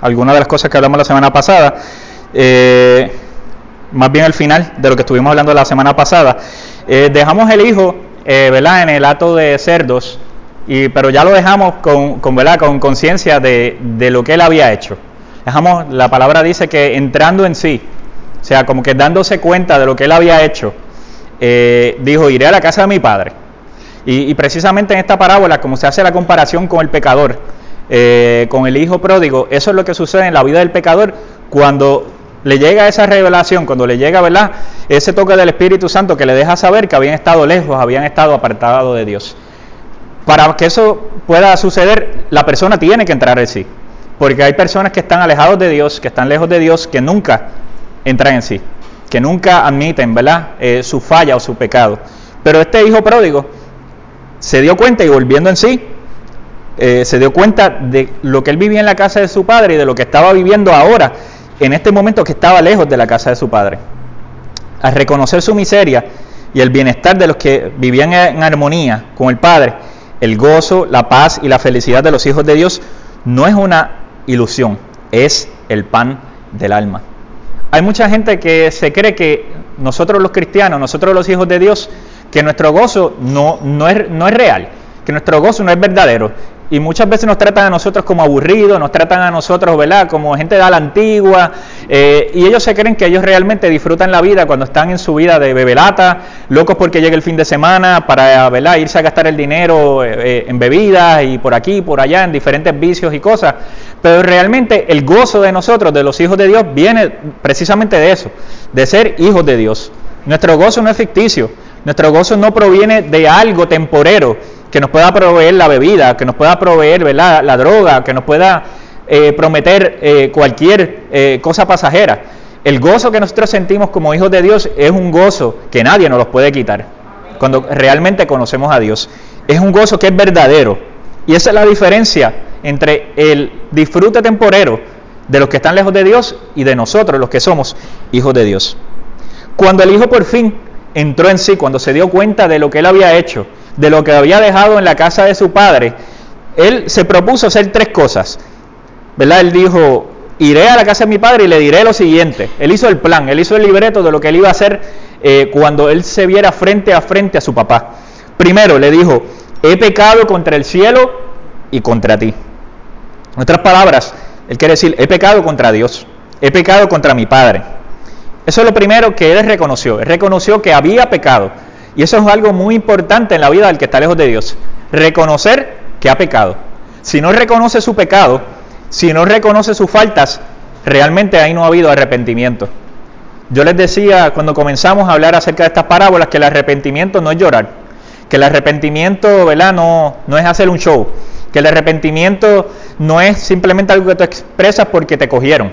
algunas de las cosas que hablamos la semana pasada, eh, más bien al final de lo que estuvimos hablando la semana pasada. Eh, dejamos el hijo, eh, ¿verdad?, en el acto de cerdos, y, pero ya lo dejamos con, con ¿verdad?, con conciencia de, lo que él había hecho. Dejamos, la palabra dice que entrando en sí, o sea, como que dándose cuenta de lo que él había hecho, dijo, iré a la casa de mi padre. Y, precisamente en esta parábola, como se hace la comparación con el pecador, eh, con el hijo pródigo, eso es lo que sucede en la vida del pecador cuando le llega esa revelación, cuando le llega, ¿verdad? Ese toque del Espíritu Santo que le deja saber que habían estado lejos, habían estado apartados de Dios. Para que eso pueda suceder, la persona tiene que entrar en sí. Porque hay personas que están alejados de Dios, que están lejos de Dios, que nunca entran en sí, que nunca admiten, ¿verdad?, eh, su falla o su pecado. Pero este hijo pródigo se dio cuenta y volviendo en sí, eh, se dio cuenta de lo que él vivía en la casa de su padre y de lo que estaba viviendo ahora, en este momento que estaba lejos de la casa de su padre. Al reconocer su miseria y el bienestar de los que vivían en armonía con el Padre, el gozo, la paz y la felicidad de los hijos de Dios no es una ilusión, es el pan del alma. Hay mucha gente que se cree que nosotros los cristianos, nosotros los hijos de Dios, que nuestro gozo no, no, es, no es real, que nuestro gozo no es verdadero. Y muchas veces nos tratan a nosotros como aburridos, nos tratan a nosotros, ¿verdad?, como gente de la antigua. Eh, y ellos se creen que ellos realmente disfrutan la vida cuando están en su vida de bebelata, locos porque llega el fin de semana para, ¿verdad?, irse a gastar el dinero eh, eh, en bebidas y por aquí, por allá, en diferentes vicios y cosas. Pero realmente el gozo de nosotros, de los hijos de Dios, viene precisamente de eso, de ser hijos de Dios. Nuestro gozo no es ficticio, nuestro gozo no proviene de algo temporero que nos pueda proveer la bebida, que nos pueda proveer la droga, que nos pueda eh, prometer eh, cualquier eh, cosa pasajera. El gozo que nosotros sentimos como hijos de Dios es un gozo que nadie nos los puede quitar cuando realmente conocemos a Dios. Es un gozo que es verdadero. Y esa es la diferencia entre el disfrute temporero de los que están lejos de Dios y de nosotros, los que somos hijos de Dios. Cuando el Hijo por fin entró en sí, cuando se dio cuenta de lo que él había hecho, de lo que había dejado en la casa de su padre, él se propuso hacer tres cosas. ¿Verdad? Él dijo, iré a la casa de mi padre y le diré lo siguiente. Él hizo el plan, él hizo el libreto de lo que él iba a hacer eh, cuando él se viera frente a frente a su papá. Primero le dijo, he pecado contra el cielo y contra ti. En otras palabras, él quiere decir, he pecado contra Dios, he pecado contra mi padre. Eso es lo primero que él reconoció. Él reconoció que había pecado. Y eso es algo muy importante en la vida del que está lejos de Dios. Reconocer que ha pecado. Si no reconoce su pecado, si no reconoce sus faltas, realmente ahí no ha habido arrepentimiento. Yo les decía cuando comenzamos a hablar acerca de estas parábolas que el arrepentimiento no es llorar, que el arrepentimiento ¿verdad? No, no es hacer un show, que el arrepentimiento no es simplemente algo que tú expresas porque te cogieron,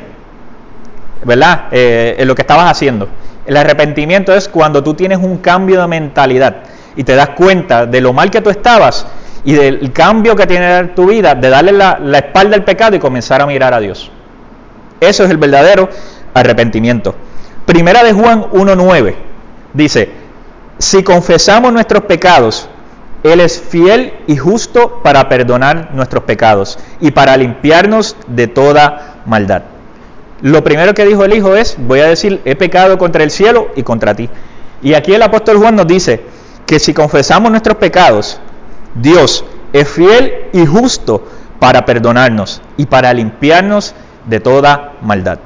¿verdad? Eh, en lo que estabas haciendo. El arrepentimiento es cuando tú tienes un cambio de mentalidad y te das cuenta de lo mal que tú estabas y del cambio que tiene tu vida, de darle la, espalda al pecado y comenzar a mirar a Dios. Eso es el verdadero arrepentimiento. Primera de Juan 1.9 dice, si confesamos nuestros pecados, Él es fiel y justo para perdonar nuestros pecados y para limpiarnos de toda maldad. Lo primero que dijo el Hijo es, voy a decir, he pecado contra el cielo y contra ti. Y aquí el apóstol Juan nos dice que si confesamos nuestros pecados, Dios es fiel y justo para perdonarnos y para limpiarnos de toda maldad.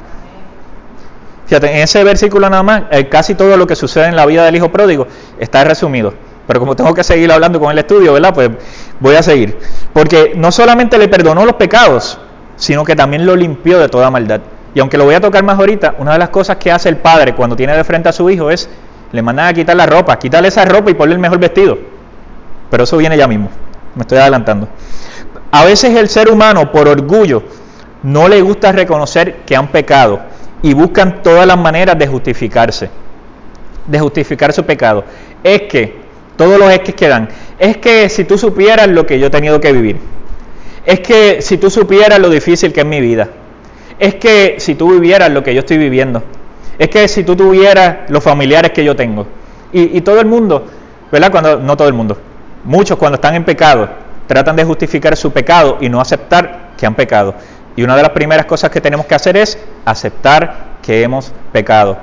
Fíjate, en ese versículo nada más, eh, casi todo lo que sucede en la vida del Hijo Pródigo está resumido. Pero como tengo que seguir hablando con el estudio, ¿verdad? Pues voy a seguir. Porque no solamente le perdonó los pecados, sino que también lo limpió de toda maldad. Y aunque lo voy a tocar más ahorita, una de las cosas que hace el padre cuando tiene de frente a su hijo es, le mandan a quitar la ropa, quitarle esa ropa y ponerle el mejor vestido. Pero eso viene ya mismo, me estoy adelantando. A veces el ser humano, por orgullo, no le gusta reconocer que han pecado y buscan todas las maneras de justificarse, de justificar su pecado. Es que, todos los es que quedan, es que si tú supieras lo que yo he tenido que vivir, es que si tú supieras lo difícil que es mi vida, es que si tú vivieras lo que yo estoy viviendo, es que si tú tuvieras los familiares que yo tengo, y, todo el mundo, ¿verdad? Cuando, no todo el mundo, muchos cuando están en pecado, tratan de justificar su pecado y no aceptar que han pecado. Y una de las primeras cosas que tenemos que hacer es aceptar que hemos pecado.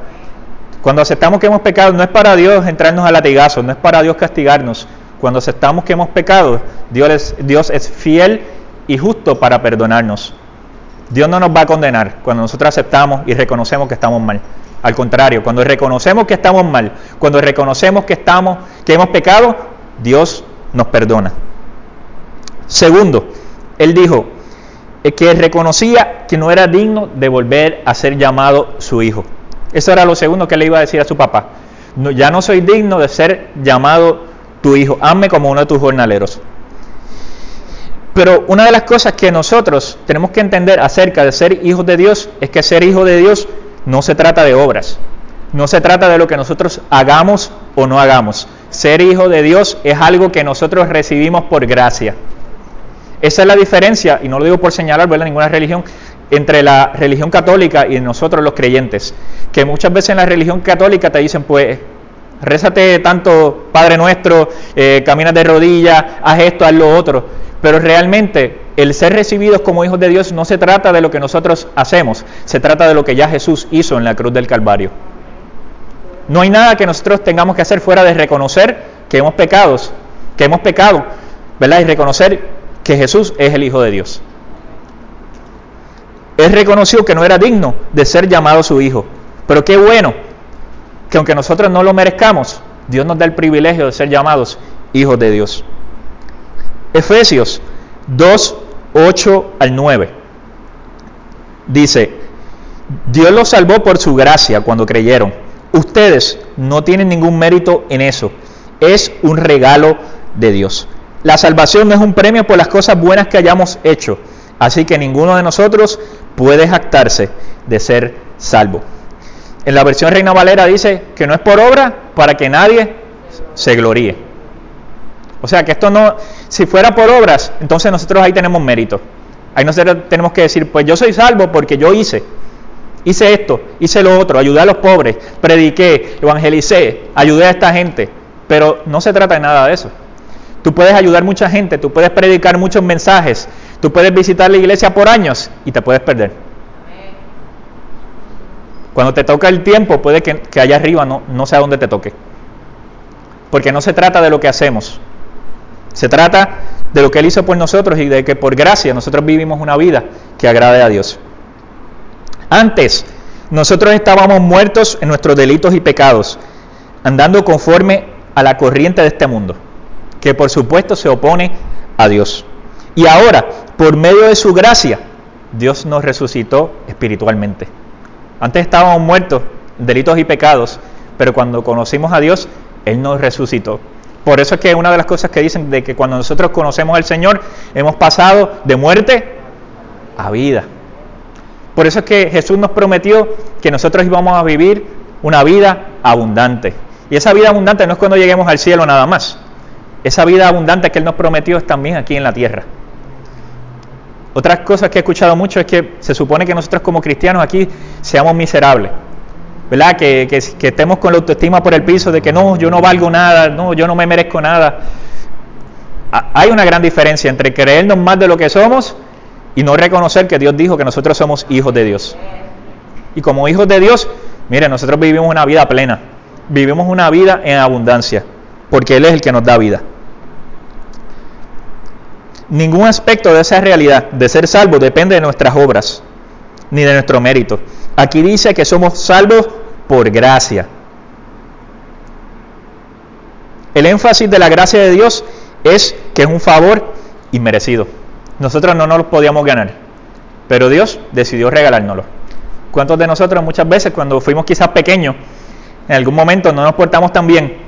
Cuando aceptamos que hemos pecado, no es para Dios entrarnos a latigazos, no es para Dios castigarnos. Cuando aceptamos que hemos pecado, Dios es, Dios es fiel y justo para perdonarnos. Dios no nos va a condenar cuando nosotros aceptamos y reconocemos que estamos mal. Al contrario, cuando reconocemos que estamos mal, cuando reconocemos que estamos que hemos pecado, Dios nos perdona. Segundo, él dijo que reconocía que no era digno de volver a ser llamado su hijo. Eso era lo segundo que le iba a decir a su papá. ya no soy digno de ser llamado tu hijo. Hazme como uno de tus jornaleros. Pero una de las cosas que nosotros tenemos que entender acerca de ser hijos de Dios es que ser hijo de Dios no se trata de obras. No se trata de lo que nosotros hagamos o no hagamos. Ser hijo de Dios es algo que nosotros recibimos por gracia. Esa es la diferencia, y no lo digo por señalar ¿verdad? ninguna religión, entre la religión católica y nosotros los creyentes. Que muchas veces en la religión católica te dicen, pues, rézate tanto Padre Nuestro, eh, caminas de rodillas, haz esto, haz lo otro. Pero realmente el ser recibidos como hijos de Dios no se trata de lo que nosotros hacemos, se trata de lo que ya Jesús hizo en la cruz del Calvario. No hay nada que nosotros tengamos que hacer fuera de reconocer que hemos pecados, que hemos pecado, ¿verdad? Y reconocer que Jesús es el Hijo de Dios. Él reconoció que no era digno de ser llamado su hijo. Pero qué bueno que aunque nosotros no lo merezcamos, Dios nos da el privilegio de ser llamados hijos de Dios. Efesios 2, 8 al 9. Dice, Dios los salvó por su gracia cuando creyeron. Ustedes no tienen ningún mérito en eso. Es un regalo de Dios. La salvación no es un premio por las cosas buenas que hayamos hecho. Así que ninguno de nosotros puede jactarse de ser salvo. En la versión Reina Valera dice que no es por obra para que nadie se gloríe. O sea que esto no, si fuera por obras, entonces nosotros ahí tenemos mérito. Ahí nosotros tenemos que decir, pues yo soy salvo porque yo hice. Hice esto, hice lo otro, ayudé a los pobres, prediqué, evangelicé, ayudé a esta gente. Pero no se trata de nada de eso. Tú puedes ayudar mucha gente, tú puedes predicar muchos mensajes, tú puedes visitar la iglesia por años y te puedes perder. Cuando te toca el tiempo, puede que, allá arriba no, no sea donde te toque. Porque no se trata de lo que hacemos, se trata de lo que Él hizo por nosotros y de que por gracia nosotros vivimos una vida que agrade a Dios. Antes, nosotros estábamos muertos en nuestros delitos y pecados, andando conforme a la corriente de este mundo, que por supuesto se opone a Dios. Y ahora, por medio de su gracia, Dios nos resucitó espiritualmente. Antes estábamos muertos en delitos y pecados, pero cuando conocimos a Dios, Él nos resucitó. Por eso es que una de las cosas que dicen de que cuando nosotros conocemos al Señor, hemos pasado de muerte a vida. Por eso es que Jesús nos prometió que nosotros íbamos a vivir una vida abundante. Y esa vida abundante no es cuando lleguemos al cielo nada más. Esa vida abundante que Él nos prometió es también aquí en la tierra. Otras cosas que he escuchado mucho es que se supone que nosotros como cristianos aquí seamos miserables. ¿Verdad? Que, que, estemos con la autoestima por el piso de que no, yo no valgo nada, no, yo no me merezco nada. Hay una gran diferencia entre creernos más de lo que somos y no reconocer que Dios dijo que nosotros somos hijos de Dios. Y como hijos de Dios, mire, nosotros vivimos una vida plena, vivimos una vida en abundancia, porque Él es el que nos da vida. Ningún aspecto de esa realidad de ser salvo depende de nuestras obras ni de nuestro mérito. Aquí dice que somos salvos por gracia. El énfasis de la gracia de Dios es que es un favor inmerecido. Nosotros no nos lo podíamos ganar, pero Dios decidió regalárnoslo. ¿Cuántos de nosotros muchas veces cuando fuimos quizás pequeños, en algún momento no nos portamos tan bien,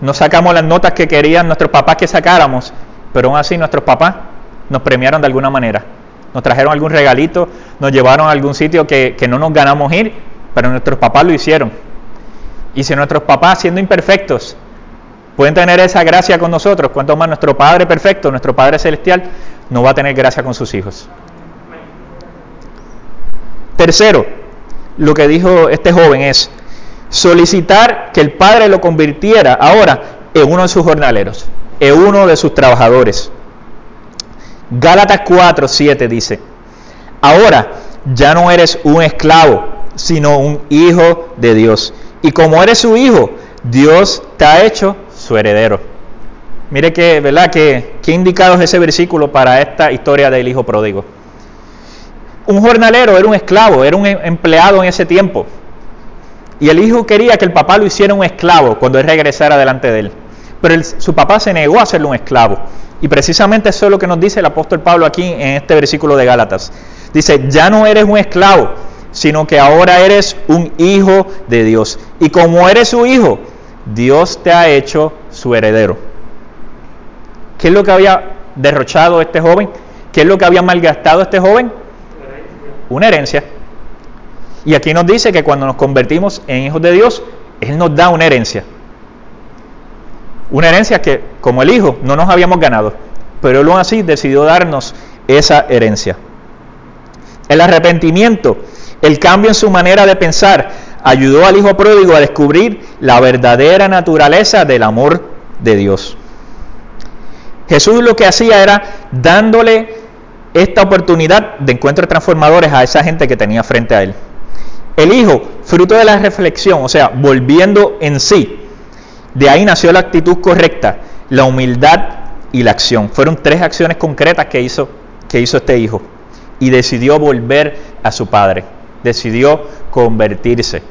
no sacamos las notas que querían nuestros papás que sacáramos, pero aún así nuestros papás nos premiaron de alguna manera? Nos trajeron algún regalito, nos llevaron a algún sitio que, no nos ganamos ir, pero nuestros papás lo hicieron. Y si nuestros papás, siendo imperfectos, pueden tener esa gracia con nosotros, cuanto más nuestro Padre perfecto, nuestro Padre celestial, no va a tener gracia con sus hijos. Tercero, lo que dijo este joven es solicitar que el Padre lo convirtiera ahora en uno de sus jornaleros, en uno de sus trabajadores. Gálatas 4, 7 dice, Ahora ya no eres un esclavo, sino un hijo de Dios. Y como eres su hijo, Dios te ha hecho su heredero. Mire que, ¿verdad? Que, qué indicado es ese versículo para esta historia del hijo pródigo. Un jornalero era un esclavo, era un empleado en ese tiempo. Y el hijo quería que el papá lo hiciera un esclavo cuando él regresara delante de él. Pero su papá se negó a hacerlo un esclavo. Y precisamente eso es lo que nos dice el apóstol Pablo aquí en este versículo de Gálatas. Dice, ya no eres un esclavo, sino que ahora eres un hijo de Dios. Y como eres su hijo, Dios te ha hecho su heredero. ¿Qué es lo que había derrochado este joven? ¿Qué es lo que había malgastado este joven? Una herencia. Y aquí nos dice que cuando nos convertimos en hijos de Dios, Él nos da una herencia. Una herencia que, como el hijo, no nos habíamos ganado, pero Él aún así decidió darnos esa herencia. El arrepentimiento, el cambio en su manera de pensar, ayudó al hijo pródigo a descubrir la verdadera naturaleza del amor de Dios. Jesús lo que hacía era dándole esta oportunidad de encuentros transformadores a esa gente que tenía frente a él. El Hijo, fruto de la reflexión, o sea, volviendo en sí, de ahí nació la actitud correcta, la humildad y la acción. Fueron tres acciones concretas que hizo, que hizo este Hijo. Y decidió volver a su Padre, decidió convertirse.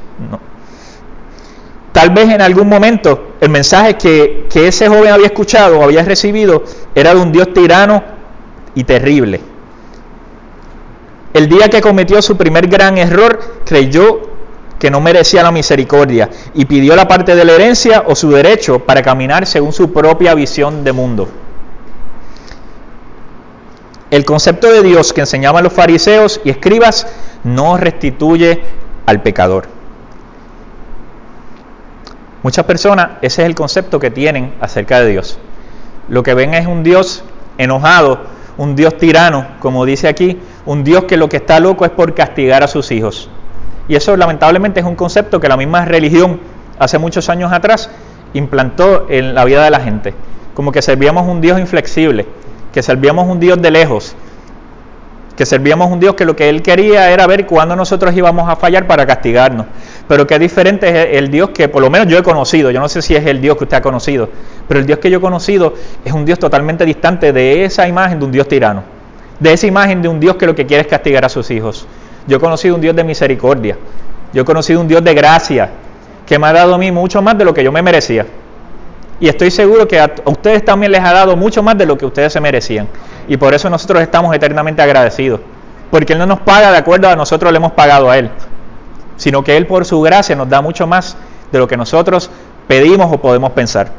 Tal vez en algún momento el mensaje que, que ese joven había escuchado o había recibido era de un Dios tirano y terrible el día que cometió su primer gran error, creyó que no merecía la misericordia y pidió la parte de la herencia o su derecho para caminar según su propia visión de mundo. El concepto de Dios que enseñaban los fariseos y escribas no restituye al pecador. Muchas personas, ese es el concepto que tienen acerca de Dios. Lo que ven es un Dios enojado, un Dios tirano, como dice aquí, un Dios que lo que está loco es por castigar a sus hijos. Y eso lamentablemente es un concepto que la misma religión hace muchos años atrás implantó en la vida de la gente. Como que servíamos un Dios inflexible, que servíamos un Dios de lejos, que servíamos un Dios que lo que Él quería era ver cuándo nosotros íbamos a fallar para castigarnos. Pero qué diferente es el Dios que por lo menos yo he conocido, yo no sé si es el Dios que usted ha conocido, pero el Dios que yo he conocido es un Dios totalmente distante de esa imagen de un Dios tirano de esa imagen de un Dios que lo que quiere es castigar a sus hijos. Yo he conocido un Dios de misericordia, yo he conocido un Dios de gracia, que me ha dado a mí mucho más de lo que yo me merecía. Y estoy seguro que a ustedes también les ha dado mucho más de lo que ustedes se merecían. Y por eso nosotros estamos eternamente agradecidos. Porque Él no nos paga de acuerdo a nosotros le hemos pagado a Él. Sino que Él por su gracia nos da mucho más de lo que nosotros pedimos o podemos pensar.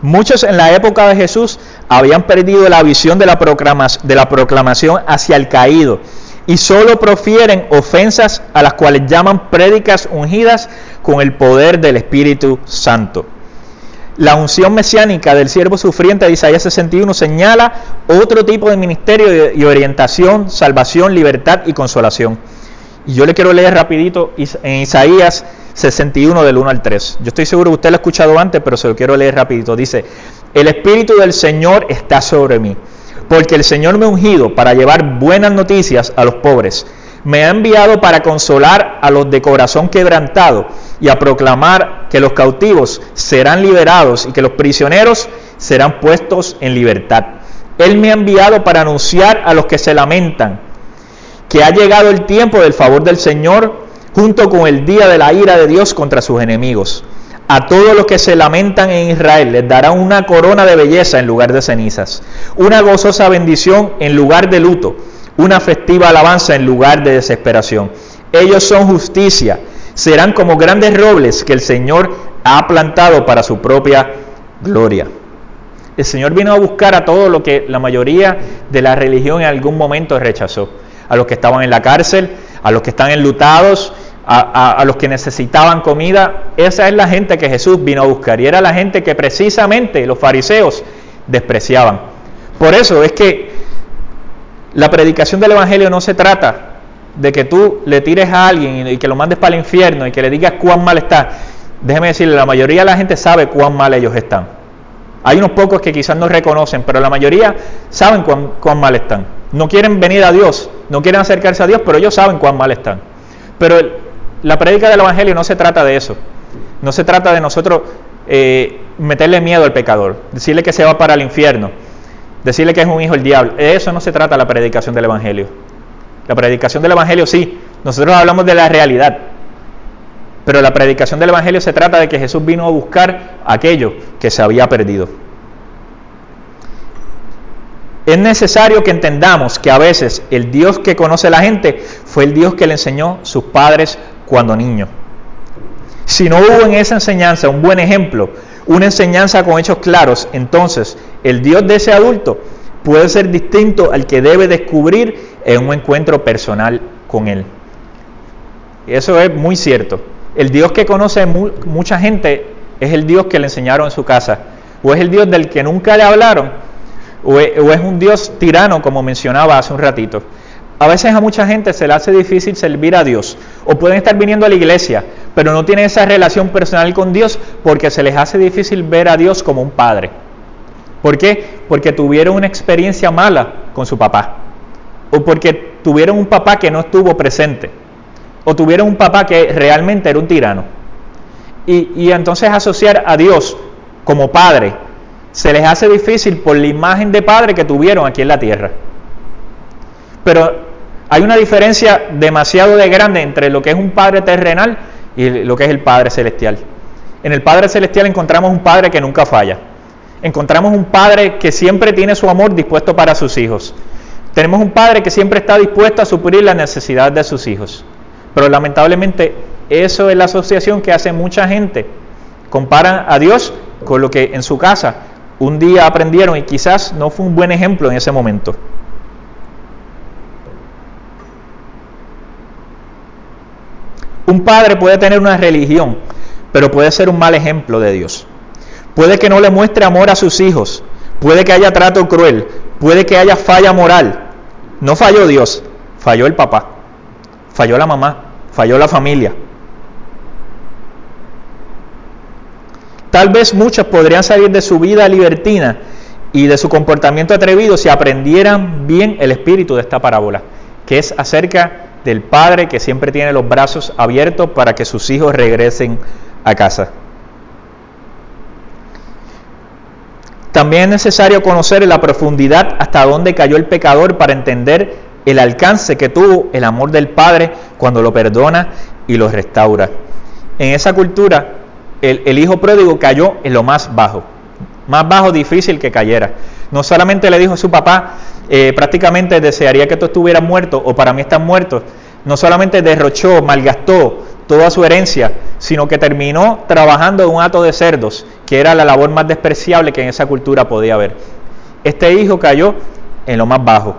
Muchos en la época de Jesús habían perdido la visión de la, proclamación hacia el caído y solo profieren ofensas a las cuales llaman prédicas ungidas con el poder del Espíritu Santo. La unción mesiánica del siervo sufriente de Isaías 61 señala otro tipo de ministerio y orientación, salvación, libertad y consolación. Y yo le quiero leer rapidito en Isaías 61 del 1 al 3. Yo estoy seguro que usted lo ha escuchado antes, pero se lo quiero leer rapidito. Dice, el Espíritu del Señor está sobre mí, porque el Señor me ha ungido para llevar buenas noticias a los pobres. Me ha enviado para consolar a los de corazón quebrantado y a proclamar que los cautivos serán liberados y que los prisioneros serán puestos en libertad. Él me ha enviado para anunciar a los que se lamentan que ha llegado el tiempo del favor del Señor junto con el día de la ira de Dios contra sus enemigos. A todos los que se lamentan en Israel les dará una corona de belleza en lugar de cenizas, una gozosa bendición en lugar de luto, una festiva alabanza en lugar de desesperación. Ellos son justicia, serán como grandes robles que el Señor ha plantado para su propia gloria. El Señor vino a buscar a todo lo que la mayoría de la religión en algún momento rechazó. A los que estaban en la cárcel, a los que están enlutados, a, los que necesitaban comida. Esa es la gente que Jesús vino a buscar y era la gente que precisamente los fariseos despreciaban. Por eso es que la predicación del Evangelio no se trata de que tú le tires a alguien y que lo mandes para el infierno y que le digas cuán mal está. Déjeme decirle, la mayoría de la gente sabe cuán mal ellos están. Hay unos pocos que quizás no reconocen, pero la mayoría saben cuán, cuán mal están. No quieren venir a Dios, no quieren acercarse a Dios, pero ellos saben cuán mal están. Pero la prédica del Evangelio no se trata de eso. No se trata de nosotros eh, meterle miedo al pecador, decirle que se va para el infierno, decirle que es un hijo del diablo. De eso no se trata la predicación del Evangelio. La predicación del Evangelio sí, nosotros hablamos de la realidad, pero la predicación del Evangelio se trata de que Jesús vino a buscar aquello que se había perdido. Es necesario que entendamos que a veces el Dios que conoce a la gente fue el Dios que le enseñó sus padres cuando niño. Si no hubo en esa enseñanza un buen ejemplo, una enseñanza con hechos claros, entonces el Dios de ese adulto puede ser distinto al que debe descubrir en un encuentro personal con Él. Eso es muy cierto. El Dios que conoce mucha gente es el Dios que le enseñaron en su casa, o es el Dios del que nunca le hablaron, o es, un Dios tirano, como mencionaba hace un ratito. A veces a mucha gente se le hace difícil servir a Dios, o pueden estar viniendo a la iglesia, pero no tienen esa relación personal con Dios porque se les hace difícil ver a Dios como un padre. ¿Por qué? Porque tuvieron una experiencia mala con su papá, o porque tuvieron un papá que no estuvo presente, o tuvieron un papá que realmente era un tirano. Y, y entonces asociar a Dios como padre se les hace difícil por la imagen de padre que tuvieron aquí en la tierra. Pero hay una diferencia demasiado de grande entre lo que es un padre terrenal y lo que es el Padre celestial. En el Padre celestial encontramos un padre que nunca falla. Encontramos un padre que siempre tiene su amor dispuesto para sus hijos. Tenemos un padre que siempre está dispuesto a suplir la necesidad de sus hijos. Pero lamentablemente eso es la asociación que hace mucha gente. Comparan a Dios con lo que en su casa un día aprendieron y quizás no fue un buen ejemplo en ese momento. Un padre puede tener una religión, pero puede ser un mal ejemplo de Dios. Puede que no le muestre amor a sus hijos, puede que haya trato cruel, puede que haya falla moral. No falló Dios, falló el papá, falló la mamá, falló la familia. Tal vez muchos podrían salir de su vida libertina y de su comportamiento atrevido si aprendieran bien el espíritu de esta parábola, que es acerca del padre que siempre tiene los brazos abiertos para que sus hijos regresen a casa. También es necesario conocer la profundidad hasta dónde cayó el pecador para entender el alcance que tuvo el amor del Padre cuando lo perdona y lo restaura. En esa cultura el, hijo pródigo cayó en lo más bajo, más bajo difícil que cayera. No solamente le dijo a su papá, eh, prácticamente desearía que tú estuvieras muerto o para mí estás muerto, no solamente derrochó, malgastó toda su herencia, sino que terminó trabajando en un hato de cerdos, que era la labor más despreciable que en esa cultura podía haber. Este hijo cayó en lo más bajo.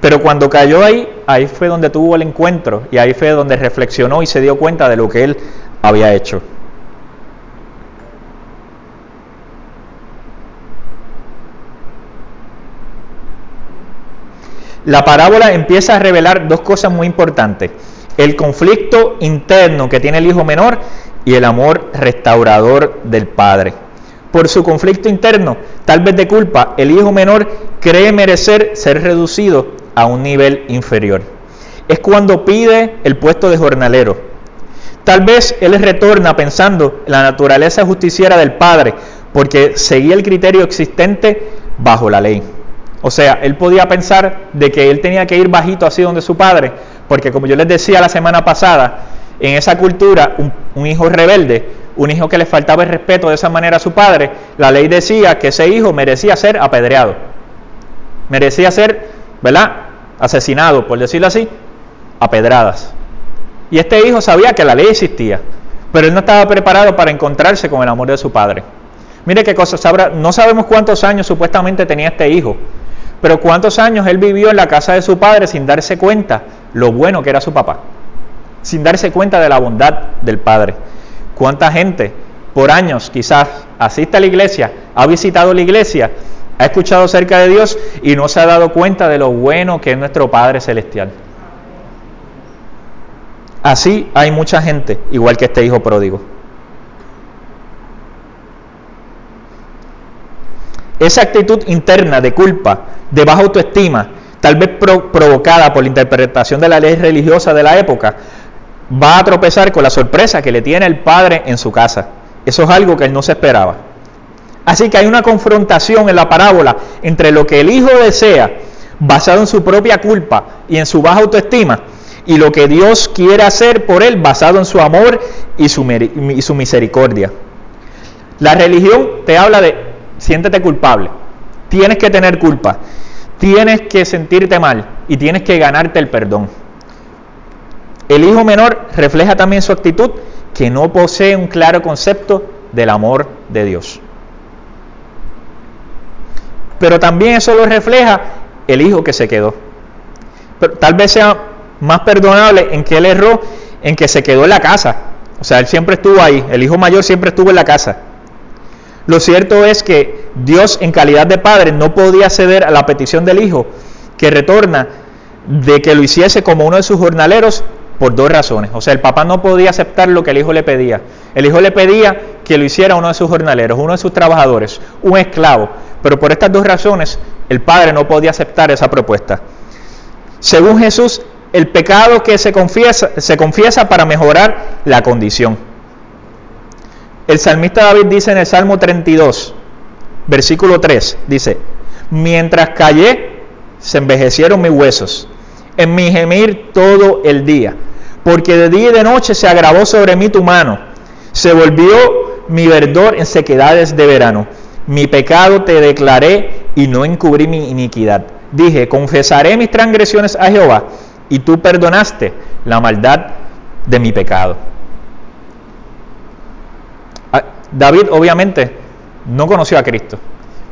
Pero cuando cayó ahí, ahí fue donde tuvo el encuentro y ahí fue donde reflexionó y se dio cuenta de lo que él había hecho. La parábola empieza a revelar dos cosas muy importantes. El conflicto interno que tiene el hijo menor y el amor restaurador del padre. Por su conflicto interno, tal vez de culpa, el hijo menor cree merecer ser reducido a un nivel inferior. Es cuando pide el puesto de jornalero. Tal vez él retorna pensando en la naturaleza justiciera del padre, porque seguía el criterio existente bajo la ley. O sea, él podía pensar de que él tenía que ir bajito así donde su padre, porque como yo les decía la semana pasada, en esa cultura, un, hijo rebelde, un hijo que le faltaba el respeto de esa manera a su padre, la ley decía que ese hijo merecía ser apedreado, merecía ser, ¿verdad? Asesinado, por decirlo así, a pedradas. Y este hijo sabía que la ley existía, pero él no estaba preparado para encontrarse con el amor de su padre. Mire qué cosa, no sabemos cuántos años supuestamente tenía este hijo, pero ¿cuántos años él vivió en la casa de su padre sin darse cuenta lo bueno que era su papá? Sin darse cuenta de la bondad del padre. ¿Cuánta gente por años quizás asiste a la iglesia, ha visitado la iglesia, ha escuchado acerca de Dios y no se ha dado cuenta de lo bueno que es nuestro Padre Celestial? Así hay mucha gente, igual que este hijo pródigo. Esa actitud interna de culpa, de baja autoestima, tal vez provocada por la interpretación de la ley religiosa de la época, va a tropezar con la sorpresa que le tiene el padre en su casa. Eso es algo que él no se esperaba. Así que hay una confrontación en la parábola entre lo que el hijo desea, basado en su propia culpa y en su baja autoestima, y lo que Dios quiere hacer por él, basado en su amor y su, misericordia. La religión te habla de siéntete culpable, tienes que tener culpa, tienes que sentirte mal y tienes que ganarte el perdón. El hijo menor refleja también su actitud que no posee un claro concepto del amor de Dios. Pero también eso lo refleja el hijo que se quedó. Pero tal vez sea más perdonable en que él erró, en que se quedó en la casa. O sea, él siempre estuvo ahí, el hijo mayor siempre estuvo en la casa. Lo cierto es que Dios en calidad de padre no podía ceder a la petición del hijo que retorna de que lo hiciese como uno de sus jornaleros por dos razones. O sea, el papá no podía aceptar lo que el hijo le pedía. El hijo le pedía que lo hiciera uno de sus jornaleros, uno de sus trabajadores, un esclavo. Pero por estas dos razones, el padre no podía aceptar esa propuesta. Según Jesús, el pecado que se confiesa, se confiesa para mejorar la condición. El salmista David dice en el Salmo 32, versículo 3, dice, mientras callé, se envejecieron mis huesos en mi gemir todo el día, porque de día y de noche se agravó sobre mí tu mano, se volvió mi verdor en sequedades de verano. Mi pecado te declaré y no encubrí mi iniquidad. Dije, confesaré mis transgresiones a Jehová, y tú perdonaste la maldad de mi pecado. David obviamente no conoció a Cristo,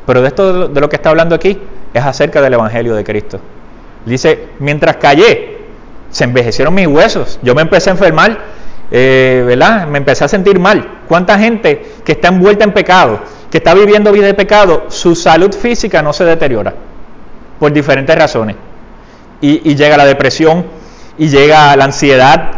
pero de esto de lo que está hablando aquí es acerca del Evangelio de Cristo. Dice, mientras callé, se envejecieron mis huesos. Yo me empecé a enfermar, eh, ¿verdad? Me empecé a sentir mal. ¿Cuánta gente que está envuelta en pecado, que está viviendo vida de pecado, su salud física no se deteriora? Por diferentes razones. Y, y llega la depresión, y llega la ansiedad,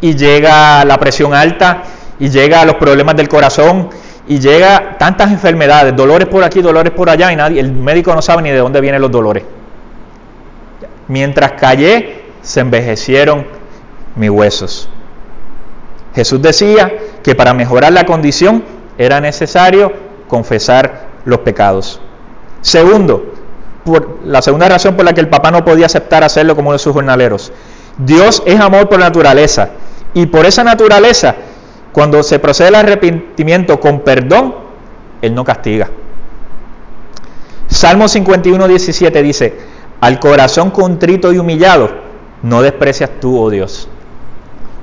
y llega la presión alta, y llega los problemas del corazón, y llega tantas enfermedades, dolores por aquí, dolores por allá, y nadie, el médico no sabe ni de dónde vienen los dolores. Mientras callé, se envejecieron mis huesos. Jesús decía que para mejorar la condición era necesario confesar los pecados. Segundo, por la segunda razón por la que el papá no podía aceptar hacerlo como uno de sus jornaleros. Dios es amor por naturaleza y por esa naturaleza, cuando se procede al arrepentimiento con perdón, Él no castiga. Salmo 51, 17 dice, al corazón contrito y humillado, no desprecias tú, oh Dios.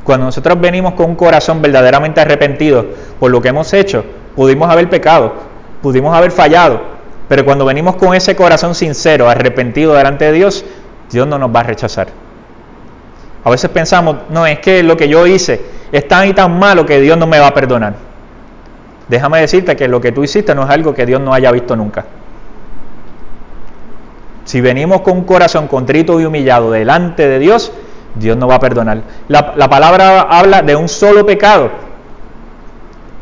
Cuando nosotros venimos con un corazón verdaderamente arrepentido por lo que hemos hecho, pudimos haber pecado, pudimos haber fallado, pero cuando venimos con ese corazón sincero, arrepentido delante de Dios, Dios no nos va a rechazar. A veces pensamos, no, es que lo que yo hice es tan y tan malo que Dios no me va a perdonar. Déjame decirte que lo que tú hiciste no es algo que Dios no haya visto nunca. Si venimos con un corazón contrito y humillado delante de Dios, Dios no va a perdonar. La, palabra habla de un solo pecado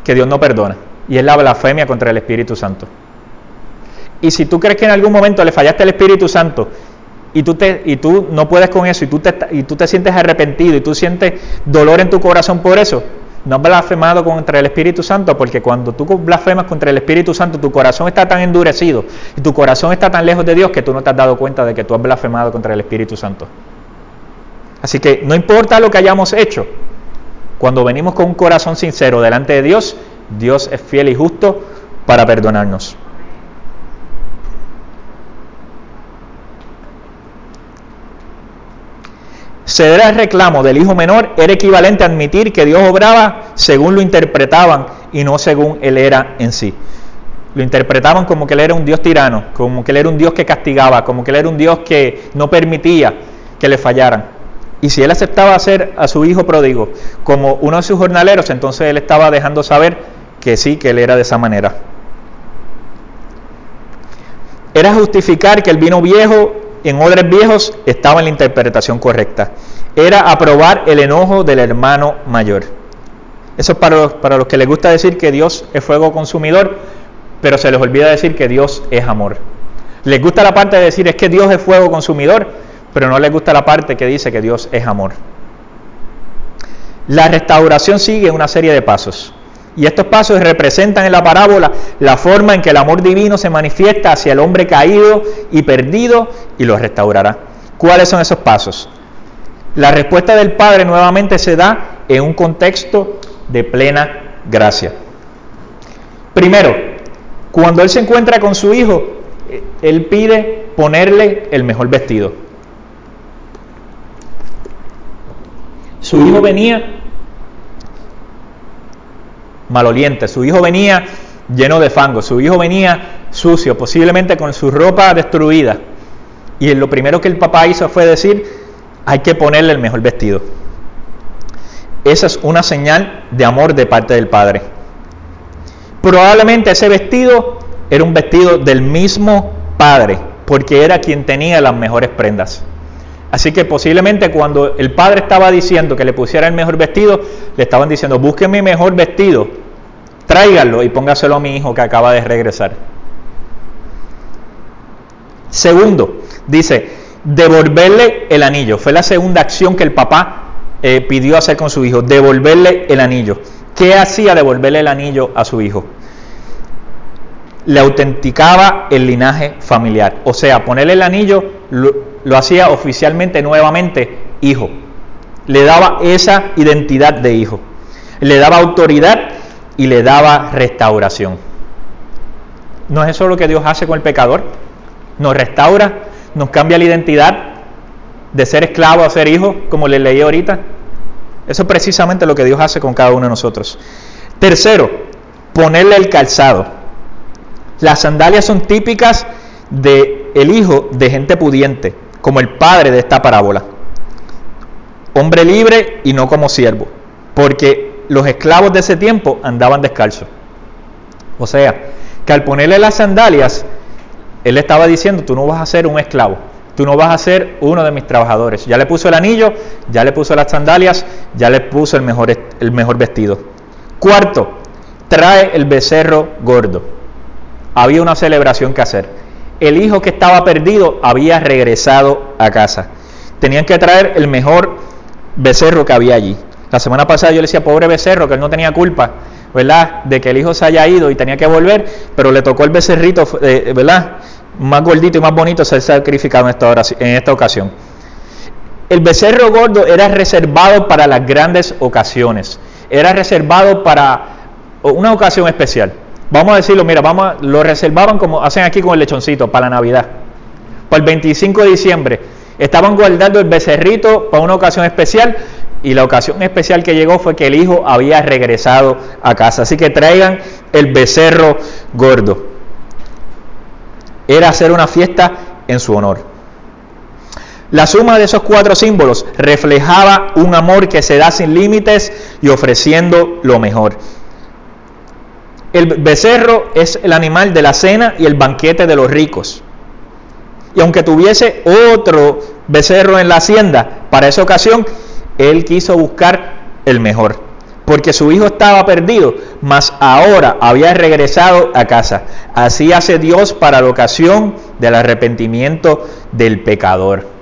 que Dios no perdona, y es la blasfemia contra el Espíritu Santo. Y si tú crees que en algún momento le fallaste al Espíritu Santo y tú, te, y tú no puedes con eso y tú, te, y tú te sientes arrepentido y tú sientes dolor en tu corazón por eso, no has blasfemado contra el Espíritu Santo, porque cuando tú blasfemas contra el Espíritu Santo, tu corazón está tan endurecido y tu corazón está tan lejos de Dios que tú no te has dado cuenta de que tú has blasfemado contra el Espíritu Santo. Así que no importa lo que hayamos hecho, cuando venimos con un corazón sincero delante de Dios, Dios es fiel y justo para perdonarnos. Ceder al reclamo del hijo menor era equivalente a admitir que Dios obraba según lo interpretaban y no según él era en sí. Lo interpretaban como que él era un Dios tirano, como que él era un Dios que castigaba, como que él era un Dios que no permitía que le fallaran. Y si él aceptaba hacer a su hijo pródigo como uno de sus jornaleros, entonces él estaba dejando saber que sí, que él era de esa manera. Era justificar que el vino viejo en odres viejos estaba en la interpretación correcta. Era aprobar el enojo del hermano mayor. Eso es para los, para los que les gusta decir que Dios es fuego consumidor. pero se les olvida decir que Dios es amor. Les gusta la parte de decir es que Dios es fuego consumidor, pero no les gusta la parte que dice que Dios es amor. La restauración sigue una serie de pasos. Y estos pasos representan en la parábola la forma en que el amor divino se manifiesta hacia el hombre caído y perdido y lo restaurará. ¿Cuáles son esos pasos? La respuesta del Padre nuevamente se da en un contexto de plena gracia. Primero, cuando Él se encuentra con su hijo, Él pide ponerle el mejor vestido. Su hijo venía maloliente. Su hijo venía lleno de fango, su hijo venía sucio, posiblemente con su ropa destruida. Y lo primero que el papá hizo fue decir, hay que ponerle el mejor vestido. Esa es una señal de amor de parte del padre. Probablemente ese vestido era un vestido del mismo padre, porque era quien tenía las mejores prendas. Así que posiblemente cuando el padre estaba diciendo que le pusiera el mejor vestido, le estaban diciendo, busque mi mejor vestido, tráiganlo y póngaselo a mi hijo que acaba de regresar. Segundo, dice, devolverle el anillo. Fue la segunda acción que el papá eh, pidió hacer con su hijo, devolverle el anillo. ¿Qué hacía devolverle el anillo a su hijo? Le autenticaba el linaje familiar. O sea, ponerle el anillo lo hacía oficialmente nuevamente hijo. Le daba esa identidad de hijo. Le daba autoridad y le daba restauración. ¿No es eso lo que Dios hace con el pecador? Nos restaura, nos cambia la identidad de ser esclavo a ser hijo, como le leí ahorita. Eso es precisamente lo que Dios hace con cada uno de nosotros. Tercero, ponerle el calzado. Las sandalias son típicas de el hijo de gente pudiente como el padre de esta parábola. Hombre libre y no como siervo, porque los esclavos de ese tiempo andaban descalzos. O sea, que al ponerle las sandalias, él estaba diciendo, tú no vas a ser un esclavo, tú no vas a ser uno de mis trabajadores. Ya le puso el anillo, ya le puso las sandalias, ya le puso el mejor, el mejor vestido. Cuarto, trae el becerro gordo. Había una celebración que hacer el hijo que estaba perdido había regresado a casa. Tenían que traer el mejor becerro que había allí. La semana pasada yo le decía, pobre becerro, que él no tenía culpa, ¿verdad? De que el hijo se haya ido y tenía que volver, pero le tocó el becerrito, eh, ¿verdad? Más gordito y más bonito ser sacrificado en esta, en esta ocasión. El becerro gordo era reservado para las grandes ocasiones, era reservado para una ocasión especial. Vamos a decirlo, mira, vamos lo reservaban como hacen aquí con el lechoncito para la Navidad. Para el 25 de diciembre. Estaban guardando el becerrito para una ocasión especial y la ocasión especial que llegó fue que el hijo había regresado a casa. Así que traigan el becerro gordo. Era hacer una fiesta en su honor. La suma de esos cuatro símbolos reflejaba un amor que se da sin límites y ofreciendo lo mejor. El becerro es el animal de la cena y el banquete de los ricos. Y aunque tuviese otro becerro en la hacienda para esa ocasión, él quiso buscar el mejor, porque su hijo estaba perdido, mas ahora había regresado a casa. Así hace Dios para la ocasión del arrepentimiento del pecador.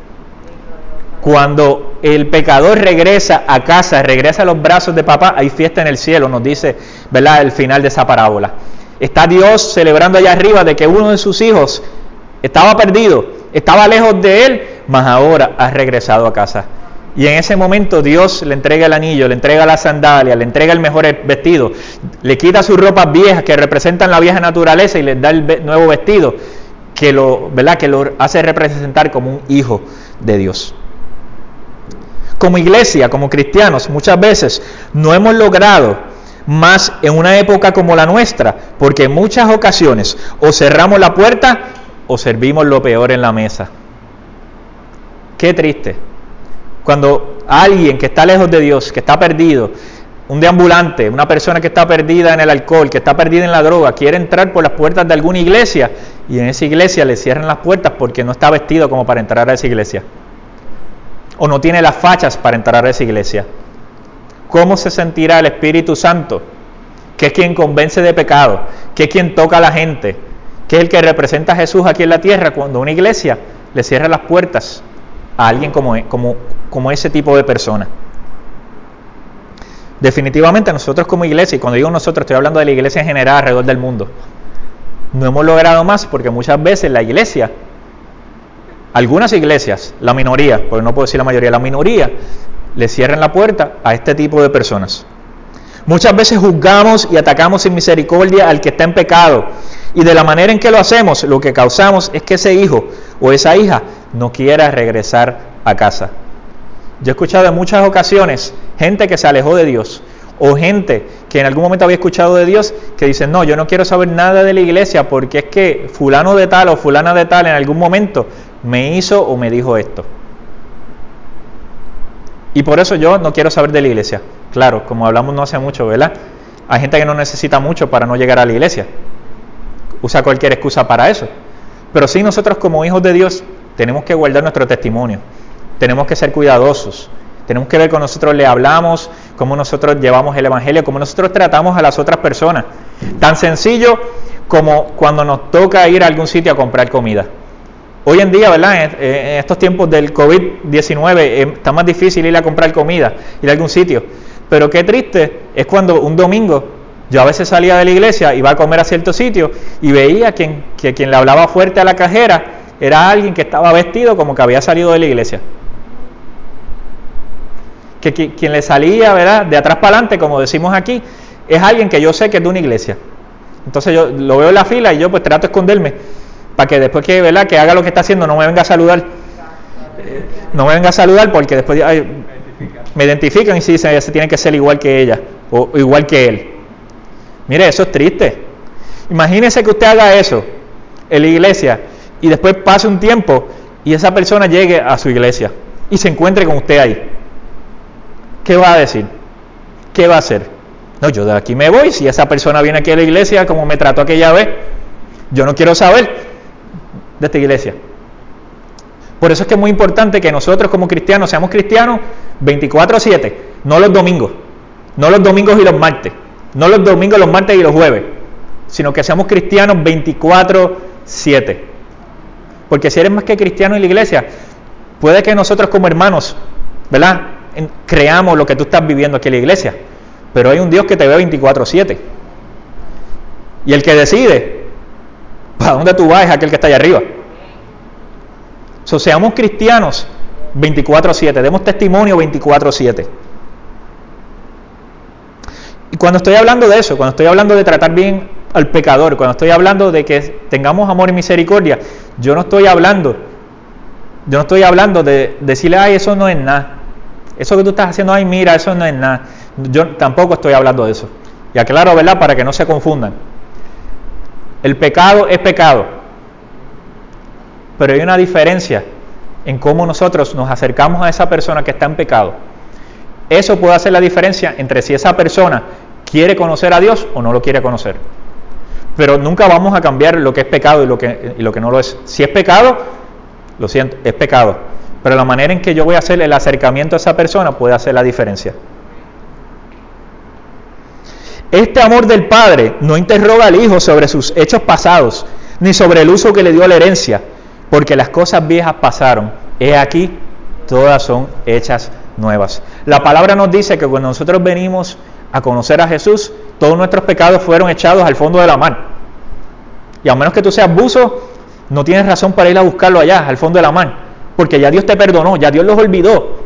Cuando el pecador regresa a casa, regresa a los brazos de papá, hay fiesta en el cielo, nos dice, ¿verdad?, el final de esa parábola. Está Dios celebrando allá arriba de que uno de sus hijos estaba perdido, estaba lejos de él, mas ahora ha regresado a casa. Y en ese momento Dios le entrega el anillo, le entrega la sandalia, le entrega el mejor vestido, le quita sus ropas viejas que representan la vieja naturaleza y le da el nuevo vestido que lo, ¿verdad? que lo hace representar como un hijo de Dios. Como iglesia, como cristianos, muchas veces no hemos logrado más en una época como la nuestra, porque en muchas ocasiones o cerramos la puerta o servimos lo peor en la mesa. Qué triste. Cuando alguien que está lejos de Dios, que está perdido, un deambulante, una persona que está perdida en el alcohol, que está perdida en la droga, quiere entrar por las puertas de alguna iglesia y en esa iglesia le cierran las puertas porque no está vestido como para entrar a esa iglesia o no tiene las fachas para entrar a esa iglesia. ¿Cómo se sentirá el Espíritu Santo, que es quien convence de pecado, que es quien toca a la gente, que es el que representa a Jesús aquí en la tierra, cuando una iglesia le cierra las puertas a alguien como, como, como ese tipo de persona. Definitivamente nosotros como iglesia, y cuando digo nosotros estoy hablando de la iglesia en general alrededor del mundo, no hemos logrado más porque muchas veces la iglesia, algunas iglesias, la minoría, porque no puedo decir la mayoría, la minoría, le cierran la puerta a este tipo de personas. Muchas veces juzgamos y atacamos sin misericordia al que está en pecado. Y de la manera en que lo hacemos, lo que causamos es que ese hijo o esa hija no quiera regresar a casa. Yo he escuchado en muchas ocasiones gente que se alejó de Dios o gente que en algún momento había escuchado de Dios que dicen, no, yo no quiero saber nada de la iglesia porque es que fulano de tal o fulana de tal en algún momento me hizo o me dijo esto. Y por eso yo no quiero saber de la iglesia. Claro, como hablamos no hace mucho, ¿verdad? Hay gente que no necesita mucho para no llegar a la iglesia. Usa cualquier excusa para eso. Pero sí nosotros como hijos de Dios tenemos que guardar nuestro testimonio. Tenemos que ser cuidadosos. Tenemos que ver cómo nosotros le hablamos, cómo nosotros llevamos el Evangelio, cómo nosotros tratamos a las otras personas. Tan sencillo como cuando nos toca ir a algún sitio a comprar comida. Hoy en día, ¿verdad? En, estos tiempos del COVID-19 eh, está más difícil ir a comprar comida, ir a algún sitio. Pero qué triste es cuando un domingo yo a veces salía de la iglesia, iba a comer a cierto sitio y veía que, que quien le hablaba fuerte a la cajera era alguien que estaba vestido como que había salido de la iglesia. Que, quien le salía, ¿verdad? De atrás para adelante, como decimos aquí, es alguien que yo sé que es de una iglesia. Entonces yo lo veo en la fila y yo pues trato de esconderme para que después que, ¿verdad? que haga lo que está haciendo no me venga a saludar. No me venga a saludar porque después me identifican y si dicen, se tiene que ser igual que ella o igual que él. Mire, eso es triste. Imagínese que usted haga eso en la iglesia y después pase un tiempo y esa persona llegue a su iglesia y se encuentre con usted ahí. ¿Qué va a decir? ¿Qué va a hacer? No, yo de aquí me voy. Si esa persona viene aquí a la iglesia como me trató aquella vez, yo no quiero saber de esta iglesia. Por eso es que es muy importante que nosotros como cristianos seamos cristianos 24/7, no los domingos, no los domingos y los martes, no los domingos, los martes y los jueves, sino que seamos cristianos 24/7. Porque si eres más que cristiano en la iglesia, puede que nosotros como hermanos, ¿verdad? Creamos lo que tú estás viviendo aquí en la iglesia, pero hay un Dios que te ve 24/7. Y el que decide ¿Para dónde tú vas? Es aquel que está allá arriba. So, seamos cristianos 24-7, demos testimonio 24-7. Y cuando estoy hablando de eso, cuando estoy hablando de tratar bien al pecador, cuando estoy hablando de que tengamos amor y misericordia, yo no estoy hablando, yo no estoy hablando de decirle, ay, eso no es nada. Eso que tú estás haciendo, ay, mira, eso no es nada. Yo tampoco estoy hablando de eso. Y aclaro, ¿verdad? Para que no se confundan. El pecado es pecado. Pero hay una diferencia en cómo nosotros nos acercamos a esa persona que está en pecado. Eso puede hacer la diferencia entre si esa persona quiere conocer a Dios o no lo quiere conocer. Pero nunca vamos a cambiar lo que es pecado y lo que, y lo que no lo es. Si es pecado, lo siento, es pecado. Pero la manera en que yo voy a hacer el acercamiento a esa persona puede hacer la diferencia. Este amor del Padre no interroga al Hijo sobre sus hechos pasados, ni sobre el uso que le dio la herencia, porque las cosas viejas pasaron. He aquí, todas son hechas nuevas. La palabra nos dice que cuando nosotros venimos a conocer a Jesús, todos nuestros pecados fueron echados al fondo de la mar. Y a menos que tú seas buzo, no tienes razón para ir a buscarlo allá, al fondo de la mar, porque ya Dios te perdonó, ya Dios los olvidó.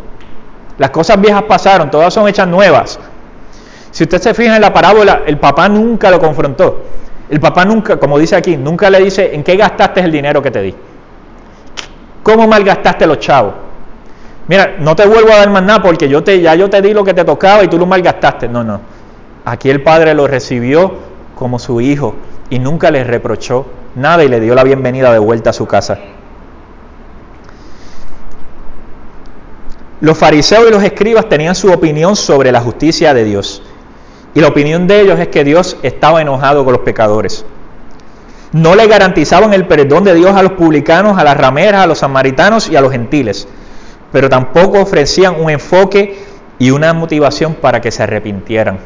Las cosas viejas pasaron, todas son hechas nuevas. Si usted se fija en la parábola, el papá nunca lo confrontó. El papá nunca, como dice aquí, nunca le dice en qué gastaste el dinero que te di. ¿Cómo malgastaste los chavos? Mira, no te vuelvo a dar más nada porque yo te, ya yo te di lo que te tocaba y tú lo malgastaste. No, no. Aquí el padre lo recibió como su hijo y nunca le reprochó nada y le dio la bienvenida de vuelta a su casa. Los fariseos y los escribas tenían su opinión sobre la justicia de Dios. Y la opinión de ellos es que Dios estaba enojado con los pecadores. No le garantizaban el perdón de Dios a los publicanos, a las rameras, a los samaritanos y a los gentiles, pero tampoco ofrecían un enfoque y una motivación para que se arrepintieran.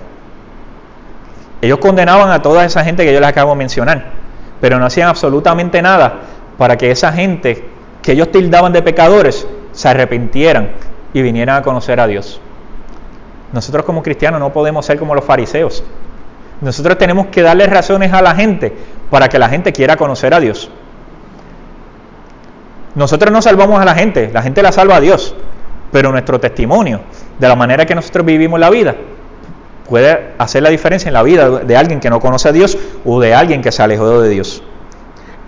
Ellos condenaban a toda esa gente que yo les acabo de mencionar, pero no hacían absolutamente nada para que esa gente que ellos tildaban de pecadores se arrepintieran y vinieran a conocer a Dios. Nosotros como cristianos no podemos ser como los fariseos. Nosotros tenemos que darle razones a la gente para que la gente quiera conocer a Dios. Nosotros no salvamos a la gente, la gente la salva a Dios, pero nuestro testimonio, de la manera que nosotros vivimos la vida, puede hacer la diferencia en la vida de alguien que no conoce a Dios o de alguien que se alejó de Dios.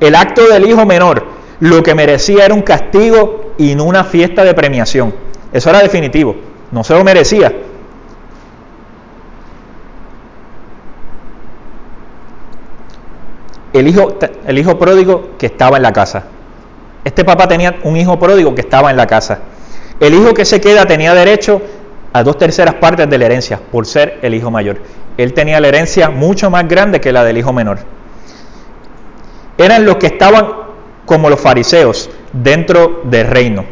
El acto del hijo menor, lo que merecía era un castigo y no una fiesta de premiación. Eso era definitivo, no se lo merecía. El hijo, el hijo pródigo que estaba en la casa. Este papá tenía un hijo pródigo que estaba en la casa. El hijo que se queda tenía derecho a dos terceras partes de la herencia por ser el hijo mayor. Él tenía la herencia mucho más grande que la del hijo menor. Eran los que estaban como los fariseos dentro del reino.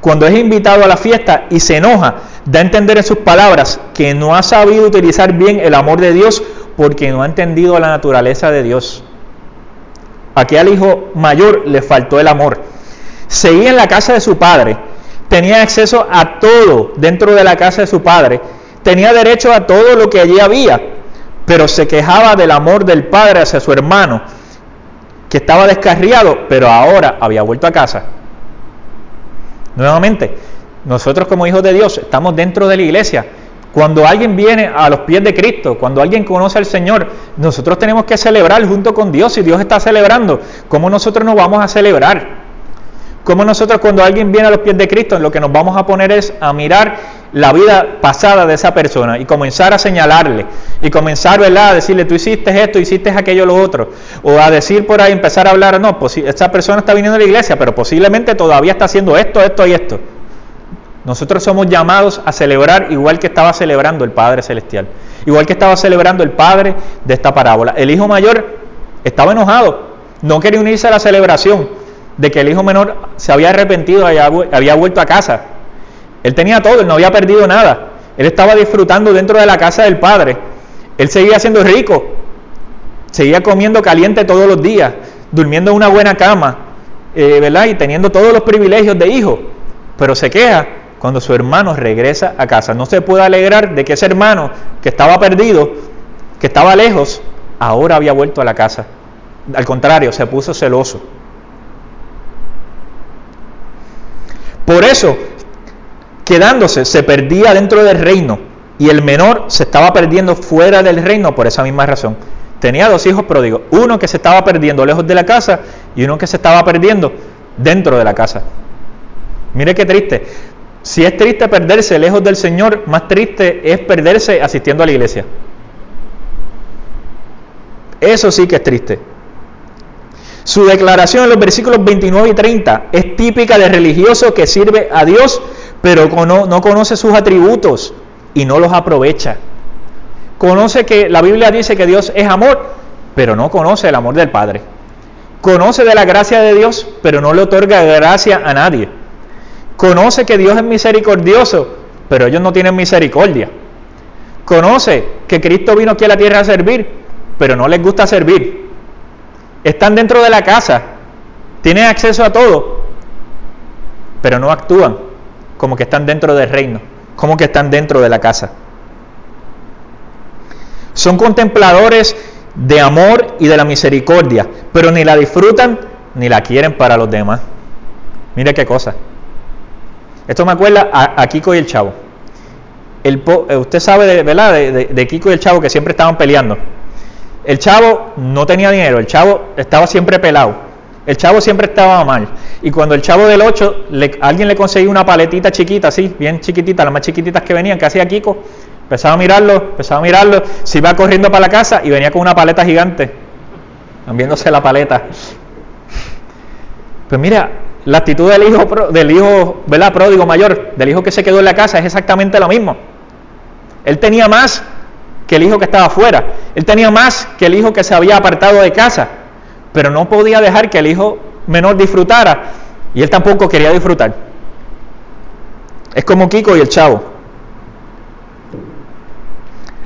Cuando es invitado a la fiesta y se enoja, da a entender en sus palabras que no ha sabido utilizar bien el amor de Dios porque no ha entendido la naturaleza de Dios. Aquí al hijo mayor le faltó el amor. Seguía en la casa de su padre, tenía acceso a todo dentro de la casa de su padre, tenía derecho a todo lo que allí había, pero se quejaba del amor del padre hacia su hermano, que estaba descarriado, pero ahora había vuelto a casa. Nuevamente, nosotros como hijos de Dios estamos dentro de la iglesia, cuando alguien viene a los pies de Cristo, cuando alguien conoce al Señor, nosotros tenemos que celebrar junto con Dios. y Dios está celebrando, ¿cómo nosotros nos vamos a celebrar? ¿Cómo nosotros cuando alguien viene a los pies de Cristo, lo que nos vamos a poner es a mirar la vida pasada de esa persona y comenzar a señalarle y comenzar ¿verdad? a decirle, tú hiciste esto, hiciste aquello, lo otro, o a decir por ahí, empezar a hablar, no, pues esta persona está viniendo a la iglesia, pero posiblemente todavía está haciendo esto, esto y esto. Nosotros somos llamados a celebrar igual que estaba celebrando el Padre Celestial, igual que estaba celebrando el Padre de esta parábola. El hijo mayor estaba enojado, no quería unirse a la celebración de que el hijo menor se había arrepentido y había vuelto a casa. Él tenía todo, él no había perdido nada. Él estaba disfrutando dentro de la casa del Padre. Él seguía siendo rico, seguía comiendo caliente todos los días, durmiendo en una buena cama, eh, ¿verdad? Y teniendo todos los privilegios de hijo. Pero se queja cuando su hermano regresa a casa. No se puede alegrar de que ese hermano que estaba perdido, que estaba lejos, ahora había vuelto a la casa. Al contrario, se puso celoso. Por eso, quedándose, se perdía dentro del reino y el menor se estaba perdiendo fuera del reino por esa misma razón. Tenía dos hijos pródigos, uno que se estaba perdiendo lejos de la casa y uno que se estaba perdiendo dentro de la casa. Mire qué triste. Si es triste perderse lejos del Señor, más triste es perderse asistiendo a la iglesia. Eso sí que es triste. Su declaración en los versículos 29 y 30 es típica de religioso que sirve a Dios, pero no, no conoce sus atributos y no los aprovecha. Conoce que la Biblia dice que Dios es amor, pero no conoce el amor del Padre. Conoce de la gracia de Dios, pero no le otorga gracia a nadie. Conoce que Dios es misericordioso, pero ellos no tienen misericordia. Conoce que Cristo vino aquí a la tierra a servir, pero no les gusta servir. Están dentro de la casa, tienen acceso a todo, pero no actúan como que están dentro del reino, como que están dentro de la casa. Son contempladores de amor y de la misericordia, pero ni la disfrutan ni la quieren para los demás. Mire qué cosa. Esto me acuerda a, Kiko y el Chavo. El eh, usted sabe, de, ¿verdad? De, Kiko y el Chavo que siempre estaban peleando. El Chavo no tenía dinero, el Chavo estaba siempre pelado. El Chavo siempre estaba mal. Y cuando el Chavo del 8, alguien le conseguía una paletita chiquita, así, bien chiquitita, las más chiquititas que venían, que hacía Kiko, empezaba a mirarlo, empezaba a mirarlo, se iba corriendo para la casa y venía con una paleta gigante, viéndose la paleta. Pues mira, la actitud del hijo, del hijo ¿verdad? pródigo mayor, del hijo que se quedó en la casa, es exactamente lo mismo. Él tenía más que el hijo que estaba afuera. Él tenía más que el hijo que se había apartado de casa. Pero no podía dejar que el hijo menor disfrutara. Y él tampoco quería disfrutar. Es como Kiko y el chavo.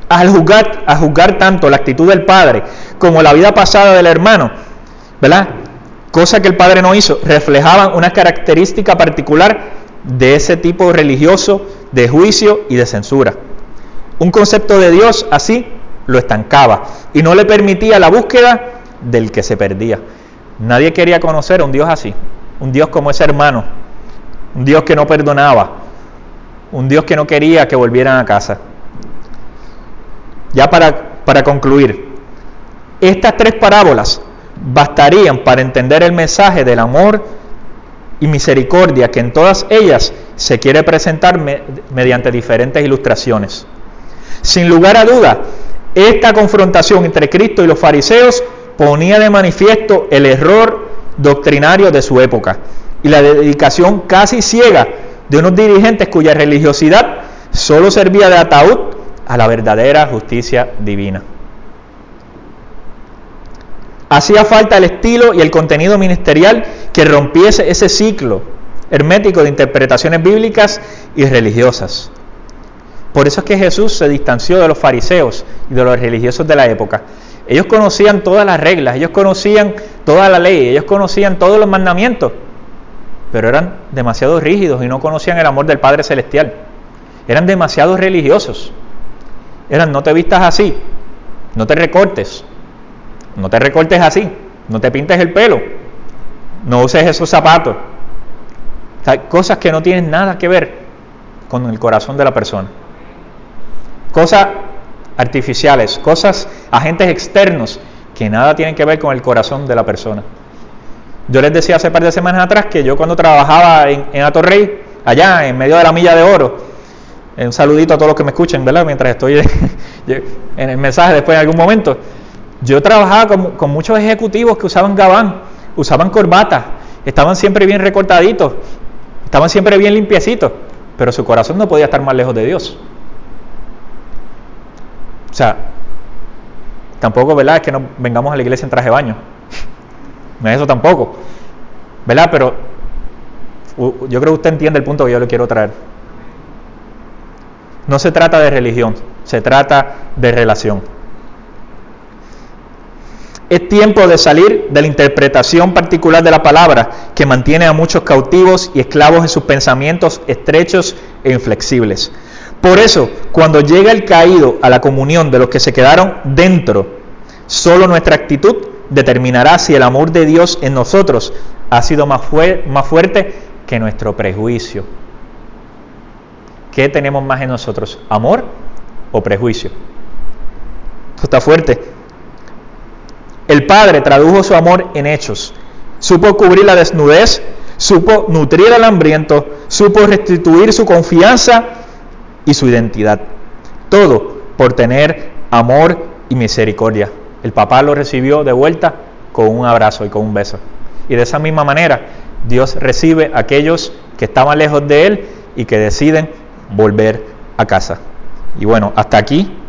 Al juzgar, a juzgar tanto la actitud del padre como la vida pasada del hermano, ¿verdad? Cosa que el padre no hizo, reflejaban una característica particular de ese tipo religioso de juicio y de censura. Un concepto de Dios así lo estancaba y no le permitía la búsqueda del que se perdía. Nadie quería conocer a un Dios así, un Dios como ese hermano, un Dios que no perdonaba, un Dios que no quería que volvieran a casa. Ya para, para concluir, estas tres parábolas bastarían para entender el mensaje del amor y misericordia que en todas ellas se quiere presentar mediante diferentes ilustraciones. Sin lugar a duda, esta confrontación entre Cristo y los fariseos ponía de manifiesto el error doctrinario de su época y la dedicación casi ciega de unos dirigentes cuya religiosidad solo servía de ataúd a la verdadera justicia divina. Hacía falta el estilo y el contenido ministerial que rompiese ese ciclo hermético de interpretaciones bíblicas y religiosas. Por eso es que Jesús se distanció de los fariseos y de los religiosos de la época. Ellos conocían todas las reglas, ellos conocían toda la ley, ellos conocían todos los mandamientos, pero eran demasiado rígidos y no conocían el amor del Padre Celestial. Eran demasiado religiosos. Eran, no te vistas así, no te recortes, no te recortes así, no te pintes el pelo, no uses esos zapatos. cosas que no tienen nada que ver con el corazón de la persona. Cosas artificiales, cosas, agentes externos que nada tienen que ver con el corazón de la persona. Yo les decía hace par de semanas atrás que yo cuando trabajaba en, en Atorrey, allá en medio de la milla de oro, un saludito a todos los que me escuchen, ¿verdad? Mientras estoy en el mensaje después en algún momento. Yo trabajaba con, muchos ejecutivos que usaban gabán, usaban corbata, estaban siempre bien recortaditos, estaban siempre bien limpiecitos, pero su corazón no podía estar más lejos de Dios. O sea, tampoco, ¿verdad? Es que no vengamos a la iglesia en traje de baño. No es eso tampoco. ¿Verdad? Pero yo creo que usted entiende el punto que yo le quiero traer. No se trata de religión, se trata de relación. Es tiempo de salir de la interpretación particular de la palabra que mantiene a muchos cautivos y esclavos en sus pensamientos estrechos e inflexibles. Por eso, cuando llega el caído a la comunión de los que se quedaron dentro, solo nuestra actitud determinará si el amor de Dios en nosotros ha sido más, más fuerte que nuestro prejuicio. ¿Qué tenemos más en nosotros? ¿Amor o prejuicio? Esto está fuerte. El Padre tradujo su amor en hechos. Supo cubrir la desnudez, supo nutrir al hambriento, supo restituir su confianza y su identidad. Todo por tener amor y misericordia. El papá lo recibió de vuelta con un abrazo y con un beso. Y de esa misma manera, Dios recibe a aquellos que estaban lejos de Él y que deciden volver a casa. Y bueno, hasta aquí